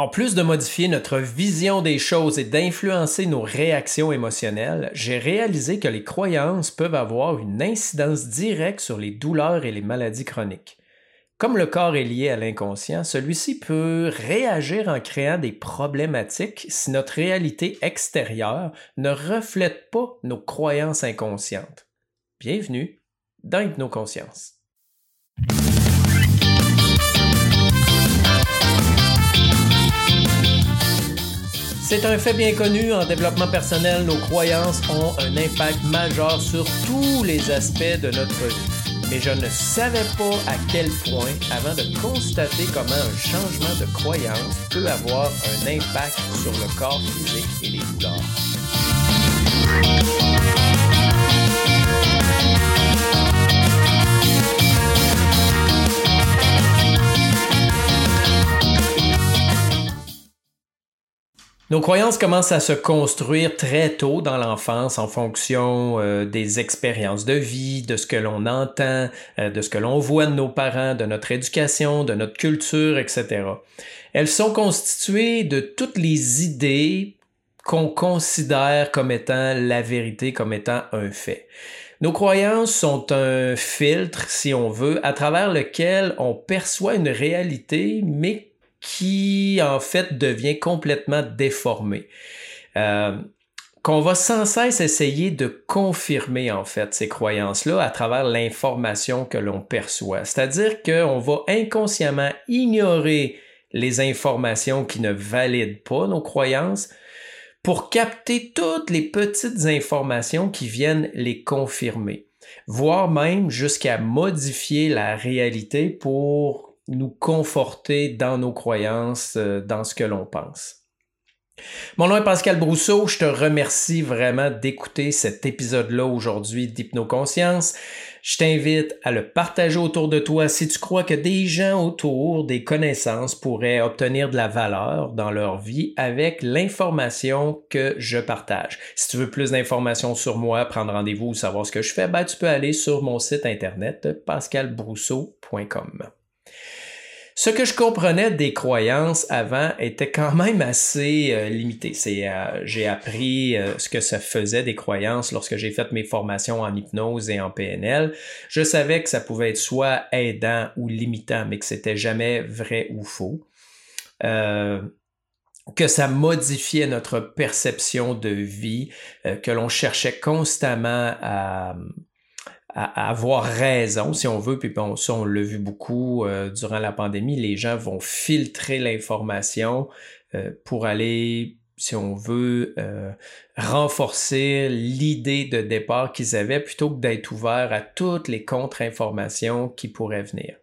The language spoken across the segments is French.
En plus de modifier notre vision des choses et d'influencer nos réactions émotionnelles, j'ai réalisé que les croyances peuvent avoir une incidence directe sur les douleurs et les maladies chroniques. Comme le corps est lié à l'inconscient, celui-ci peut réagir en créant des problématiques si notre réalité extérieure ne reflète pas nos croyances inconscientes. Bienvenue dans Hypnoconscience. C'est un fait bien connu, en développement personnel, nos croyances ont un impact majeur sur tous les aspects de notre vie. Mais je ne savais pas à quel point avant de constater comment un changement de croyance peut avoir un impact sur le corps physique et les douleurs. Nos croyances commencent à se construire très tôt dans l'enfance en fonction euh, des expériences de vie, de ce que l'on entend, euh, de ce que l'on voit de nos parents, de notre éducation, de notre culture, etc. Elles sont constituées de toutes les idées qu'on considère comme étant la vérité, comme étant un fait. Nos croyances sont un filtre, si on veut, à travers lequel on perçoit une réalité, mais qui en fait devient complètement déformé. Euh, qu'on va sans cesse essayer de confirmer en fait ces croyances-là à travers l'information que l'on perçoit. C'est-à-dire qu'on va inconsciemment ignorer les informations qui ne valident pas nos croyances pour capter toutes les petites informations qui viennent les confirmer, voire même jusqu'à modifier la réalité pour nous conforter dans nos croyances, euh, dans ce que l'on pense. Mon nom est Pascal Brousseau, je te remercie vraiment d'écouter cet épisode-là aujourd'hui d'Hypnoconscience. Je t'invite à le partager autour de toi si tu crois que des gens autour, des connaissances pourraient obtenir de la valeur dans leur vie avec l'information que je partage. Si tu veux plus d'informations sur moi, prendre rendez-vous ou savoir ce que je fais, ben, tu peux aller sur mon site internet pascalbrousseau.com. Ce que je comprenais des croyances avant était quand même assez euh, limité. C'est, euh, j'ai appris euh, ce que ça faisait des croyances lorsque j'ai fait mes formations en hypnose et en PNL. Je savais que ça pouvait être soit aidant ou limitant, mais que c'était jamais vrai ou faux. que ça modifiait notre perception de vie, que l'on cherchait constamment à, avoir raison, si on veut, puis bon, ça, on l'a vu beaucoup euh, durant la pandémie, les gens vont filtrer l'information euh, pour aller, si on veut, euh, renforcer l'idée de départ qu'ils avaient plutôt que d'être ouverts à toutes les contre-informations qui pourraient venir.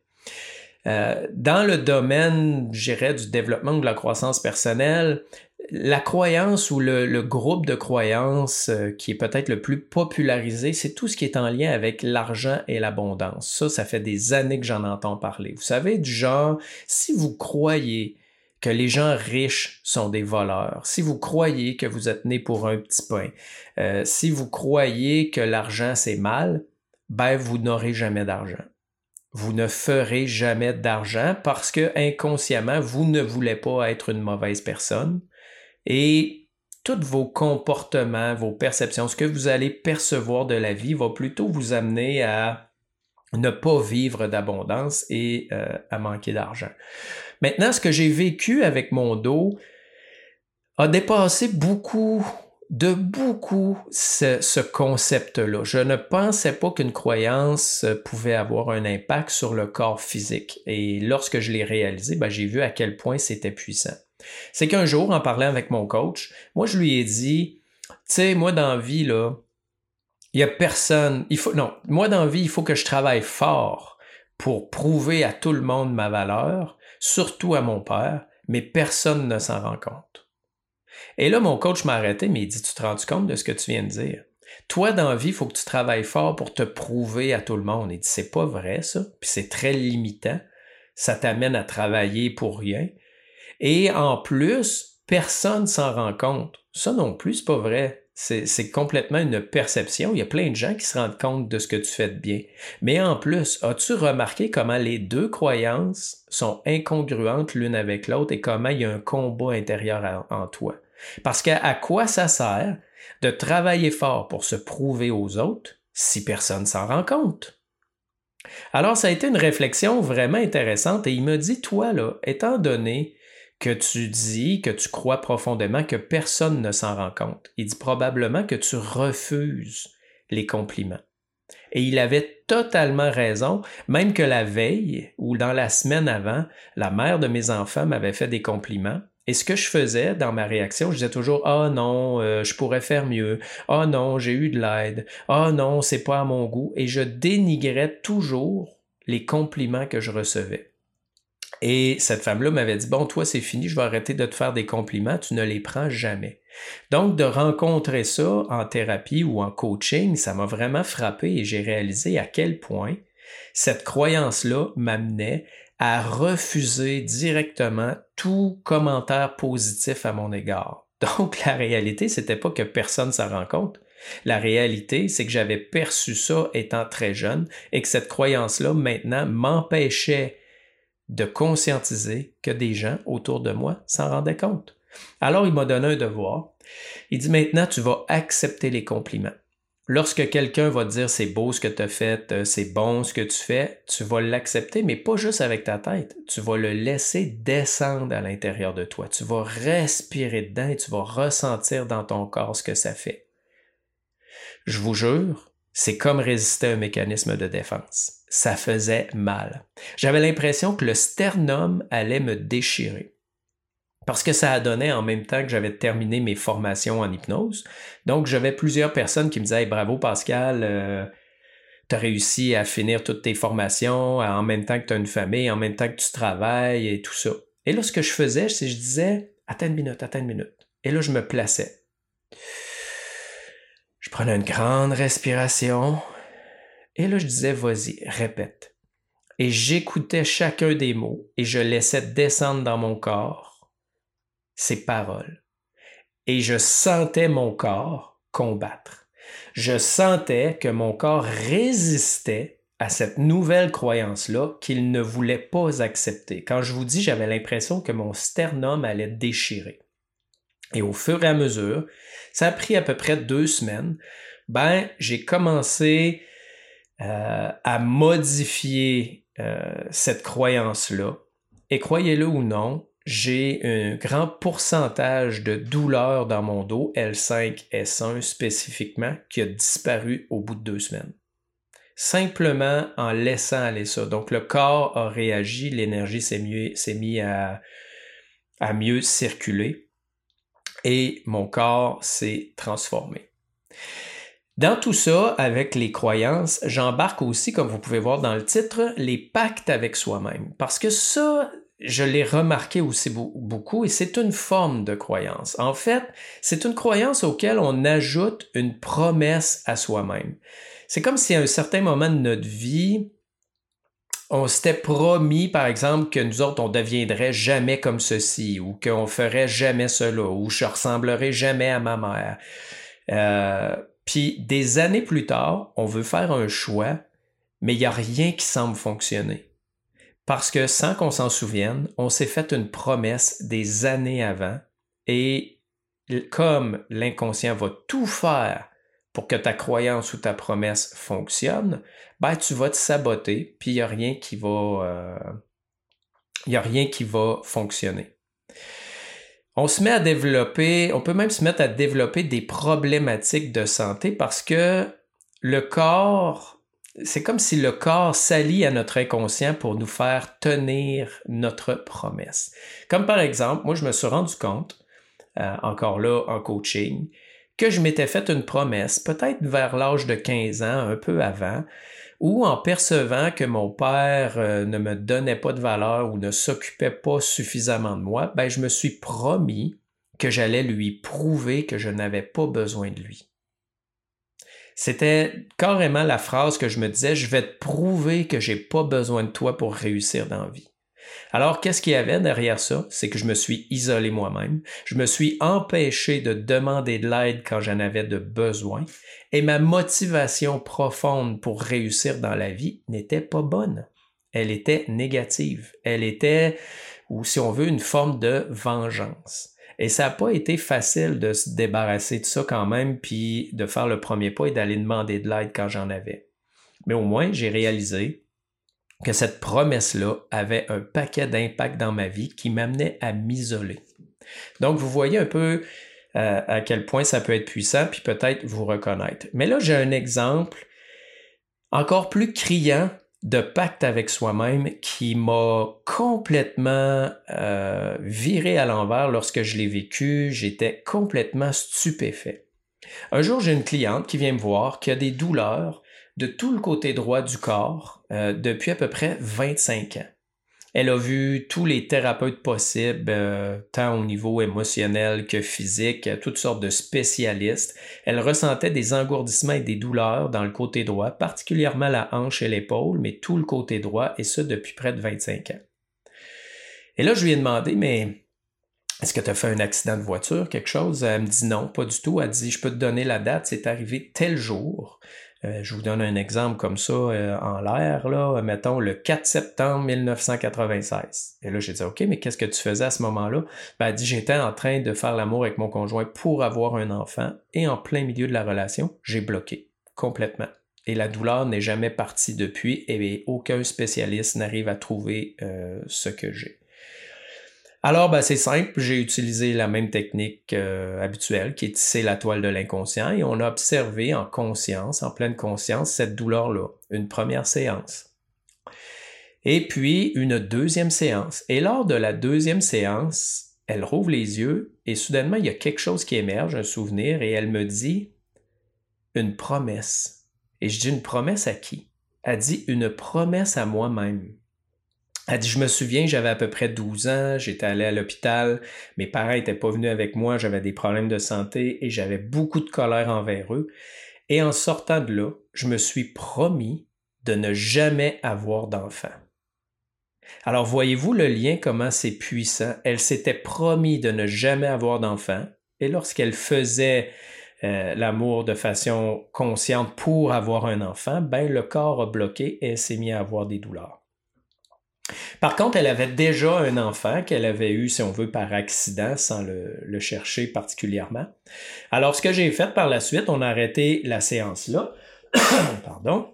dans le domaine, je dirais, du développement de la croissance personnelle, la croyance ou le, groupe de croyances euh, qui est peut-être le plus popularisé, c'est tout ce qui est en lien avec l'argent et l'abondance. Ça, ça fait des années que j'en entends parler. Vous savez, du genre, si vous croyez que les gens riches sont des voleurs, si vous croyez que vous êtes né pour un petit pain, euh, si vous croyez que l'argent c'est mal, ben vous n'aurez jamais d'argent. Vous ne ferez jamais d'argent parce que inconsciemment, vous ne voulez pas être une mauvaise personne et tous vos comportements, vos perceptions, ce que vous allez percevoir de la vie va plutôt vous amener à ne pas vivre d'abondance et euh, à manquer d'argent. Maintenant, ce que j'ai vécu avec mon dos a dépassé beaucoup de beaucoup ce, concept-là. Je ne pensais pas qu'une croyance pouvait avoir un impact sur le corps physique. Et lorsque je l'ai réalisé, ben, j'ai vu à quel point c'était puissant. C'est qu'un jour, en parlant avec mon coach, moi, je lui ai dit, tu sais, moi, dans vie, là, il n'y a personne, il faut, non, moi, dans vie, il faut que je travaille fort pour prouver à tout le monde ma valeur, surtout à mon père, mais personne ne s'en rend compte. Et là, mon coach m'a arrêté, mais il dit, tu te rends compte de ce que tu viens de dire? Toi, dans vie, il faut que tu travailles fort pour te prouver à tout le monde. Il dit, c'est pas vrai, ça, puis c'est très limitant. Ça t'amène à travailler pour rien. Et en plus, personne s'en rend compte. Ça non plus, c'est pas vrai. C'est complètement une perception. Il y a plein de gens qui se rendent compte de ce que tu fais de bien. Mais en plus, as-tu remarqué comment les deux croyances sont incongruentes l'une avec l'autre et comment il y a un combat intérieur en toi? Parce qu'à quoi ça sert de travailler fort pour se prouver aux autres si personne s'en rend compte? Alors, ça a été une réflexion vraiment intéressante et il me dit, toi, là, étant donné que tu dis, que tu crois profondément que personne ne s'en rend compte. Il dit probablement que tu refuses les compliments. Et il avait totalement raison, même que la veille ou dans la semaine avant, la mère de mes enfants m'avait fait des compliments. Et ce que je faisais dans ma réaction, je disais toujours Ah oh non, euh, je pourrais faire mieux. Ah oh non, j'ai eu de l'aide. Ah oh non, c'est pas à mon goût. Et je dénigrais toujours les compliments que je recevais. Et cette femme-là m'avait dit, bon, toi, c'est fini, je vais arrêter de te faire des compliments, tu ne les prends jamais. Donc, de rencontrer ça en thérapie ou en coaching, ça m'a vraiment frappé et j'ai réalisé à quel point cette croyance-là m'amenait à refuser directement tout commentaire positif à mon égard. Donc, la réalité, c'était pas que personne s'en rend compte. La réalité, c'est que j'avais perçu ça étant très jeune et que cette croyance-là, maintenant, m'empêchait de conscientiser que des gens autour de moi s'en rendaient compte. Alors il m'a donné un devoir. Il dit maintenant tu vas accepter les compliments. Lorsque quelqu'un va dire c'est beau ce que tu as fait, euh, c'est bon ce que tu fais, tu vas l'accepter, mais pas juste avec ta tête. Tu vas le laisser descendre à l'intérieur de toi. Tu vas respirer dedans et tu vas ressentir dans ton corps ce que ça fait. Je vous jure, c'est comme résister à un mécanisme de défense ça faisait mal. J'avais l'impression que le sternum allait me déchirer. Parce que ça donné en même temps que j'avais terminé mes formations en hypnose. Donc, j'avais plusieurs personnes qui me disaient Bravo Pascal, euh, tu as réussi à finir toutes tes formations en même temps que tu as une famille, en même temps que tu travailles et tout ça. Et là, ce que je faisais, c'est que je disais Attends une minute, attends une minute. Et là, je me plaçais. Je prenais une grande respiration. Et là, je disais, vas-y, répète. Et j'écoutais chacun des mots et je laissais descendre dans mon corps ces paroles. Et je sentais mon corps combattre. Je sentais que mon corps résistait à cette nouvelle croyance-là qu'il ne voulait pas accepter. Quand je vous dis, j'avais l'impression que mon sternum allait déchirer. Et au fur et à mesure, ça a pris à peu près deux semaines, ben, j'ai commencé euh, à modifier euh, cette croyance-là. Et croyez-le ou non, j'ai un grand pourcentage de douleur dans mon dos, L5, S1 spécifiquement, qui a disparu au bout de deux semaines. Simplement en laissant aller ça. Donc le corps a réagi, l'énergie s'est mis à, à mieux circuler et mon corps s'est transformé. Dans tout ça, avec les croyances, j'embarque aussi, comme vous pouvez voir dans le titre, les pactes avec soi-même. Parce que ça, je l'ai remarqué aussi beaucoup et c'est une forme de croyance. En fait, c'est une croyance auquel on ajoute une promesse à soi-même. C'est comme si à un certain moment de notre vie, on s'était promis, par exemple, que nous autres, on deviendrait jamais comme ceci, ou qu'on ferait jamais cela, ou je ressemblerai jamais à ma mère. Euh, puis des années plus tard, on veut faire un choix, mais il n'y a rien qui semble fonctionner. Parce que sans qu'on s'en souvienne, on s'est fait une promesse des années avant et comme l'inconscient va tout faire pour que ta croyance ou ta promesse fonctionne, ben tu vas te saboter, puis il n'y a rien qui va, euh, il a rien qui va fonctionner on se met à développer, on peut même se mettre à développer des problématiques de santé parce que le corps, c'est comme si le corps s'allie à notre inconscient pour nous faire tenir notre promesse. Comme par exemple, moi je me suis rendu compte, euh, encore là en coaching, que je m'étais fait une promesse, peut-être vers l'âge de 15 ans, un peu avant, ou en percevant que mon père euh, ne me donnait pas de valeur ou ne s'occupait pas suffisamment de moi, ben, je me suis promis que j'allais lui prouver que je n'avais pas besoin de lui. C'était carrément la phrase que je me disais, je vais te prouver que j'ai pas besoin de toi pour réussir dans la vie. Alors, qu'est-ce qu'il y avait derrière ça? C'est que je me suis isolé moi-même. Je me suis empêché de demander de l'aide quand j'en avais de besoin. Et ma motivation profonde pour réussir dans la vie n'était pas bonne. Elle était négative. Elle était, ou si on veut, une forme de vengeance. Et ça n'a pas été facile de se débarrasser de ça quand même, puis de faire le premier pas et d'aller demander de l'aide quand j'en avais. Mais au moins, j'ai réalisé que cette promesse-là avait un paquet d'impacts dans ma vie qui m'amenait à m'isoler. Donc, vous voyez un peu euh, à quel point ça peut être puissant, puis peut-être vous reconnaître. Mais là, j'ai un exemple encore plus criant de pacte avec soi-même qui m'a complètement euh, viré à l'envers lorsque je l'ai vécu. J'étais complètement stupéfait. Un jour, j'ai une cliente qui vient me voir qui a des douleurs de tout le côté droit du corps euh, depuis à peu près 25 ans. Elle a vu tous les thérapeutes possibles, euh, tant au niveau émotionnel que physique, toutes sortes de spécialistes. Elle ressentait des engourdissements et des douleurs dans le côté droit, particulièrement la hanche et l'épaule, mais tout le côté droit, et ça depuis près de 25 ans. Et là, je lui ai demandé, mais est-ce que tu as fait un accident de voiture, quelque chose? Elle me dit non, pas du tout. Elle dit, je peux te donner la date, c'est arrivé tel jour. Euh, je vous donne un exemple comme ça euh, en l'air, là, mettons le 4 septembre 1996. Et là, j'ai dit, OK, mais qu'est-ce que tu faisais à ce moment-là? Ben, elle dit, j'étais en train de faire l'amour avec mon conjoint pour avoir un enfant et en plein milieu de la relation, j'ai bloqué complètement. Et la douleur n'est jamais partie depuis et aucun spécialiste n'arrive à trouver euh, ce que j'ai. Alors, ben, c'est simple, j'ai utilisé la même technique euh, habituelle qui est tisser la toile de l'inconscient et on a observé en conscience, en pleine conscience, cette douleur-là. Une première séance. Et puis une deuxième séance. Et lors de la deuxième séance, elle rouvre les yeux et soudainement, il y a quelque chose qui émerge, un souvenir, et elle me dit une promesse. Et je dis une promesse à qui? Elle dit une promesse à moi-même. Elle dit, je me souviens, j'avais à peu près 12 ans, j'étais allé à l'hôpital, mes parents n'étaient pas venus avec moi, j'avais des problèmes de santé et j'avais beaucoup de colère envers eux. Et en sortant de là, je me suis promis de ne jamais avoir d'enfant. Alors voyez-vous le lien, comment c'est puissant? Elle s'était promis de ne jamais avoir d'enfant et lorsqu'elle faisait euh, l'amour de façon consciente pour avoir un enfant, ben le corps a bloqué et elle s'est mis à avoir des douleurs. Par contre, elle avait déjà un enfant qu'elle avait eu, si on veut, par accident, sans le, chercher particulièrement. Alors, ce que j'ai fait par la suite, on a arrêté la séance là. Pardon.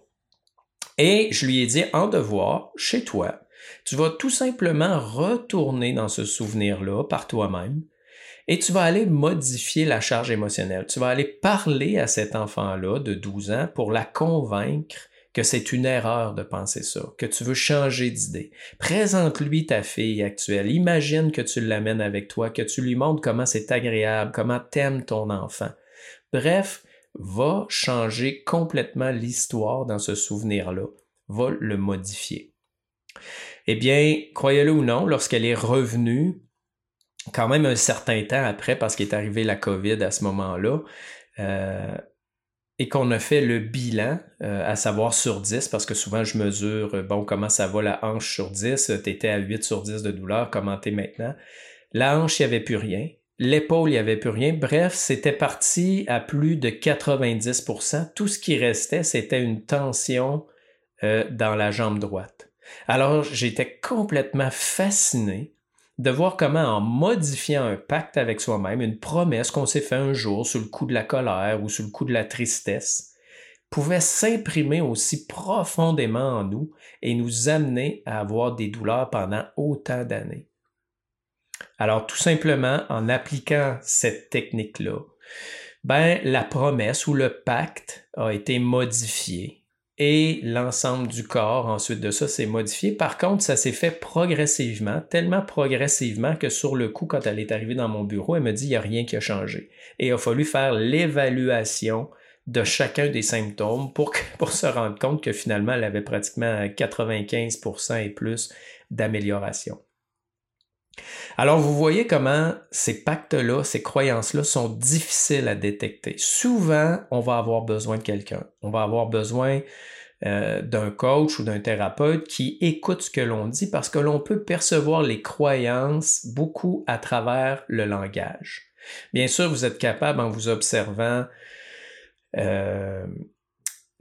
Et je lui ai dit, en devoir, chez toi, tu vas tout simplement retourner dans ce souvenir-là par toi-même et tu vas aller modifier la charge émotionnelle. Tu vas aller parler à cet enfant-là de 12 ans pour la convaincre que c'est une erreur de penser ça, que tu veux changer d'idée. Présente-lui ta fille actuelle. Imagine que tu l'amènes avec toi, que tu lui montres comment c'est agréable, comment t'aimes ton enfant. Bref, va changer complètement l'histoire dans ce souvenir-là. Va le modifier. Eh bien, croyez-le ou non, lorsqu'elle est revenue, quand même un certain temps après, parce qu'il est arrivé la COVID à ce moment-là, euh, et qu'on a fait le bilan, euh, à savoir sur 10, parce que souvent je mesure, euh, bon, comment ça va la hanche sur 10, tu étais à 8 sur 10 de douleur, comment t'es maintenant? La hanche, il n'y avait plus rien. L'épaule, il n'y avait plus rien. Bref, c'était parti à plus de 90%. Tout ce qui restait, c'était une tension euh, dans la jambe droite. Alors, j'étais complètement fasciné de voir comment en modifiant un pacte avec soi-même, une promesse qu'on s'est fait un jour sous le coup de la colère ou sous le coup de la tristesse, pouvait s'imprimer aussi profondément en nous et nous amener à avoir des douleurs pendant autant d'années. Alors tout simplement en appliquant cette technique-là, ben la promesse ou le pacte a été modifié et l'ensemble du corps ensuite de ça s'est modifié. Par contre, ça s'est fait progressivement, tellement progressivement que sur le coup, quand elle est arrivée dans mon bureau, elle me dit il n'y a rien qui a changé. Et il a fallu faire l'évaluation de chacun des symptômes pour, pour se rendre compte que finalement, elle avait pratiquement 95% et plus d'amélioration. Alors, vous voyez comment ces pactes-là, ces croyances-là sont difficiles à détecter. Souvent, on va avoir besoin de quelqu'un. On va avoir besoin euh, d'un coach ou d'un thérapeute qui écoute ce que l'on dit parce que l'on peut percevoir les croyances beaucoup à travers le langage. Bien sûr, vous êtes capable en vous observant euh,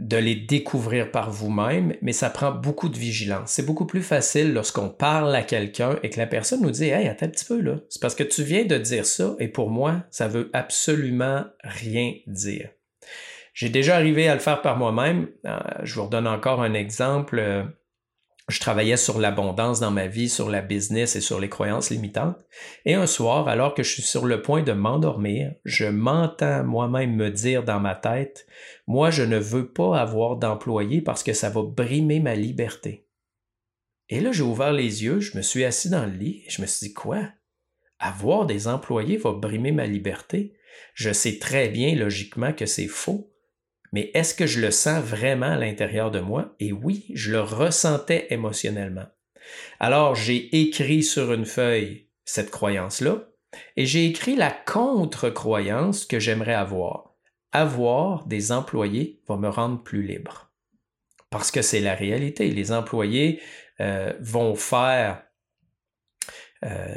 de les découvrir par vous-même, mais ça prend beaucoup de vigilance. C'est beaucoup plus facile lorsqu'on parle à quelqu'un et que la personne nous dit Hey, attends un petit peu là. C'est parce que tu viens de dire ça et pour moi, ça veut absolument rien dire. J'ai déjà arrivé à le faire par moi-même. Euh, je vous redonne encore un exemple. Je travaillais sur l'abondance dans ma vie, sur la business et sur les croyances limitantes. Et un soir, alors que je suis sur le point de m'endormir, je m'entends moi-même me dire dans ma tête, moi, je ne veux pas avoir d'employé parce que ça va brimer ma liberté. Et là, j'ai ouvert les yeux, je me suis assis dans le lit et je me suis dit, quoi? Avoir des employés va brimer ma liberté? Je sais très bien logiquement que c'est faux mais est-ce que je le sens vraiment à l'intérieur de moi? Et oui, je le ressentais émotionnellement. Alors, j'ai écrit sur une feuille cette croyance-là et j'ai écrit la contre-croyance que j'aimerais avoir. Avoir des employés va me rendre plus libre. Parce que c'est la réalité. Les employés euh, vont faire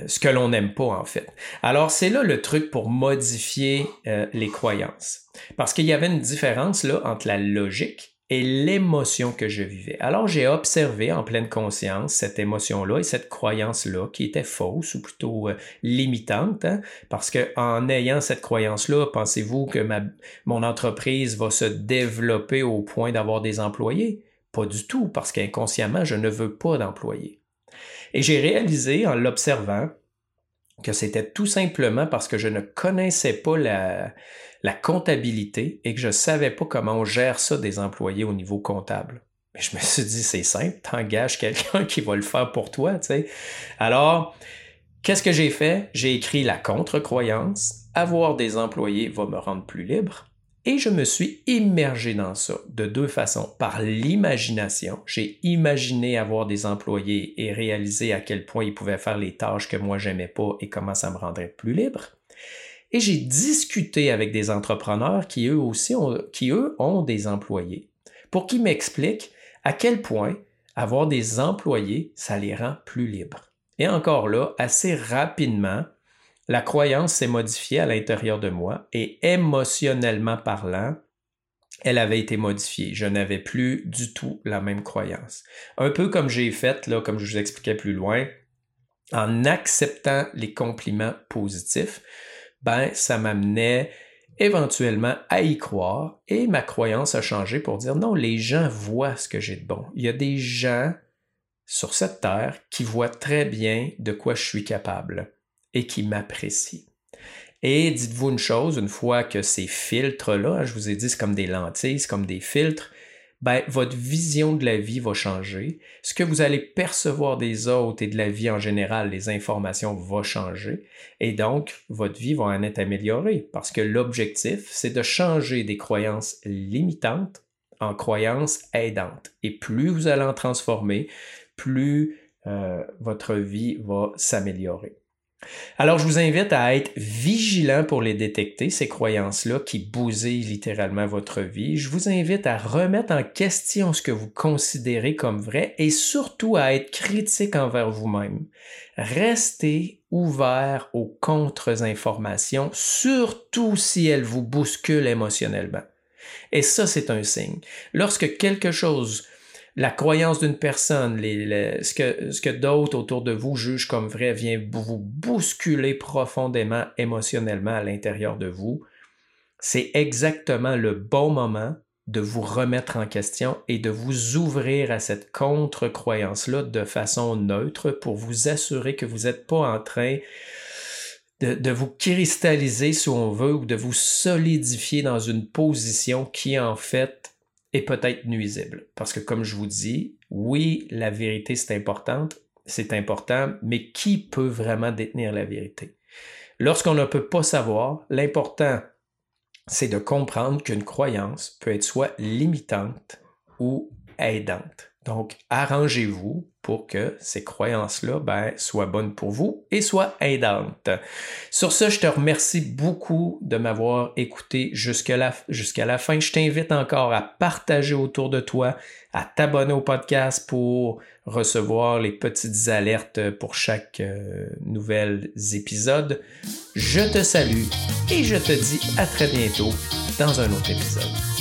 ce que l'on n'aime pas en fait. Alors c'est là le truc pour modifier euh, les croyances. Parce qu'il y avait une différence là entre la logique et l'émotion que je vivais. Alors j'ai observé en pleine conscience cette émotion-là et cette croyance-là qui était fausse ou plutôt euh, limitante, hein, parce que en ayant cette croyance-là, pensez-vous que ma, mon entreprise va se développer au point d'avoir des employés? Pas du tout, parce qu'inconsciemment, je ne veux pas d'employés. Et j'ai réalisé en l'observant que c'était tout simplement parce que je ne connaissais pas la, comptabilité et que je ne savais pas comment on gère ça des employés au niveau comptable. Mais je me suis dit, c'est simple, t'engages quelqu'un qui va le faire pour toi, tu sais. Alors, qu'est-ce que j'ai fait? J'ai écrit la contre-croyance. Avoir des employés va me rendre plus libre. Et je me suis immergé dans ça de deux façons. Par l'imagination, j'ai imaginé avoir des employés et réaliser à quel point ils pouvaient faire les tâches que moi j'aimais pas et comment ça me rendrait plus libre. Et j'ai discuté avec des entrepreneurs qui eux aussi ont, qui eux ont des employés pour qu'ils m'expliquent à quel point avoir des employés, ça les rend plus libres. Et encore là, assez rapidement, la croyance s'est modifiée à l'intérieur de moi et émotionnellement parlant, elle avait été modifiée. Je n'avais plus du tout la même croyance. Un peu comme j'ai fait, là, comme je vous expliquais plus loin, en acceptant les compliments positifs, ben, ça m'amenait éventuellement à y croire et ma croyance a changé pour dire non, les gens voient ce que j'ai de bon. Il y a des gens sur cette terre qui voient très bien de quoi je suis capable et qui m'apprécient. Et dites-vous une chose, une fois que ces filtres-là, je vous ai dit, c'est comme des lentilles, c'est comme des filtres, ben, votre vision de la vie va changer. Ce que vous allez percevoir des autres et de la vie en général, les informations vont changer. Et donc, votre vie va en être améliorée parce que l'objectif, c'est de changer des croyances limitantes en croyances aidantes. Et plus vous allez en transformer, plus euh, votre vie va s'améliorer. Alors, je vous invite à être vigilant pour les détecter, ces croyances-là qui bousillent littéralement votre vie. Je vous invite à remettre en question ce que vous considérez comme vrai et surtout à être critique envers vous-même. Restez ouvert aux contre-informations, surtout si elles vous bousculent émotionnellement. Et ça, c'est un signe. Lorsque quelque chose la croyance d'une personne, ce que, d'autres autour de vous jugent comme vrai vient vous bousculer profondément émotionnellement à l'intérieur de vous, c'est exactement le bon moment de vous remettre en question et de vous ouvrir à cette contre-croyance-là de façon neutre pour vous assurer que vous n'êtes pas en train de, de, vous cristalliser, si on veut, ou de vous solidifier dans une position qui, en fait, est peut-être nuisible. Parce que comme je vous dis, oui, la vérité c'est importante, c'est important, mais qui peut vraiment détenir la vérité? Lorsqu'on ne peut pas savoir, l'important, c'est de comprendre qu'une croyance peut être soit limitante ou aidante. Donc, arrangez-vous pour que ces croyances-là ben, soient bonnes pour vous et soient aidantes. Sur ce, je te remercie beaucoup de m'avoir écouté jusqu'à la, fin. Je t'invite encore à partager autour de toi, à t'abonner au podcast pour recevoir les petites alertes pour chaque euh, nouvel épisode. Je te salue et je te dis à très bientôt dans un autre épisode.